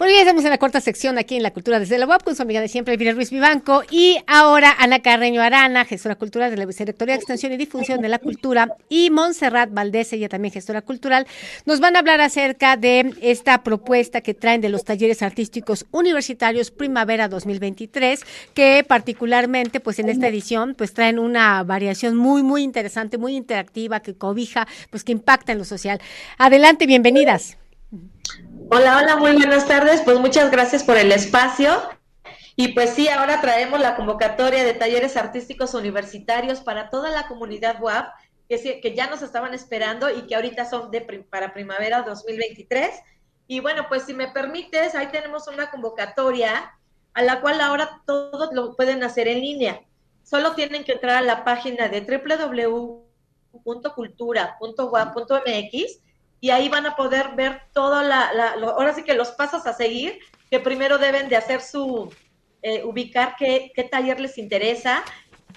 Regresamos en la cuarta sección aquí en la Cultura desde la UAP con su amiga de siempre, Elvira Ruiz Vivanco. Y ahora Ana Carreño Arana, gestora cultural de la Vicerrectoría de Extensión y Difusión de la Cultura, y Montserrat Valdés, ella también gestora cultural, nos van a hablar acerca de esta propuesta que traen de los talleres artísticos universitarios Primavera 2023, que particularmente, pues en esta edición, pues traen una variación muy, muy interesante, muy interactiva, que cobija, pues que impacta en lo social. Adelante, bienvenidas. Hola, hola, muy buenas tardes. Pues muchas gracias por el espacio. Y pues sí, ahora traemos la convocatoria de talleres artísticos universitarios para toda la comunidad WAP, que, ya nos estaban esperando y que ahorita son para primavera 2023. Y bueno, pues si me permites, ahí tenemos una convocatoria a la cual ahora todos lo pueden hacer en línea. Solo tienen que entrar a la página de www.cultura.wap.mx y ahí van a poder ver todo la, ahora sí que los pasos a seguir, que primero deben de hacer su, eh, ubicar qué, qué, taller les interesa,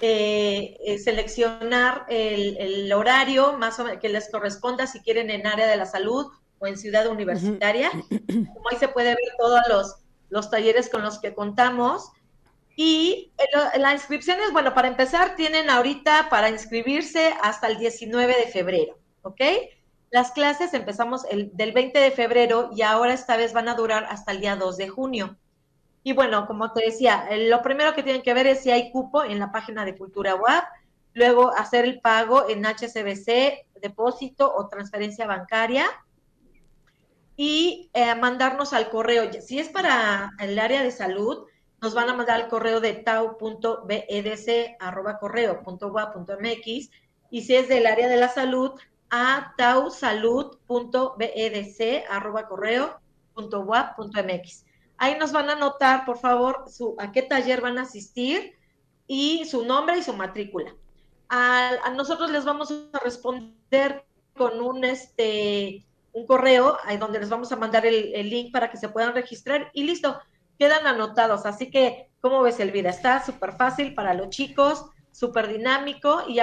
eh, eh, seleccionar el, el, horario más o menos que les corresponda si quieren en área de la salud o en ciudad universitaria. Como ahí se puede ver todos los, los talleres con los que contamos. Y la inscripción es, bueno, para empezar, tienen ahorita para inscribirse hasta el 19 de febrero, ¿ok? Las clases empezamos el, del 20 de febrero y ahora esta vez van a durar hasta el día 2 de junio. Y bueno, como te decía, lo primero que tienen que ver es si hay cupo en la página de Cultura WAP, luego hacer el pago en HCBC, depósito o transferencia bancaria y eh, mandarnos al correo. Si es para el área de salud, nos van a mandar al correo de tau.bedc.correo.wa.mx y si es del área de la salud, a tausalud.bedc.correo.wap.mx. Ahí nos van a anotar, por favor, su, a qué taller van a asistir y su nombre y su matrícula. A, nosotros les vamos a responder con un, este, un correo ahí donde les vamos a mandar el, el link para que se puedan registrar y listo, quedan anotados. Así que, ¿cómo ves, Elvira? Está súper fácil para los chicos, súper dinámico y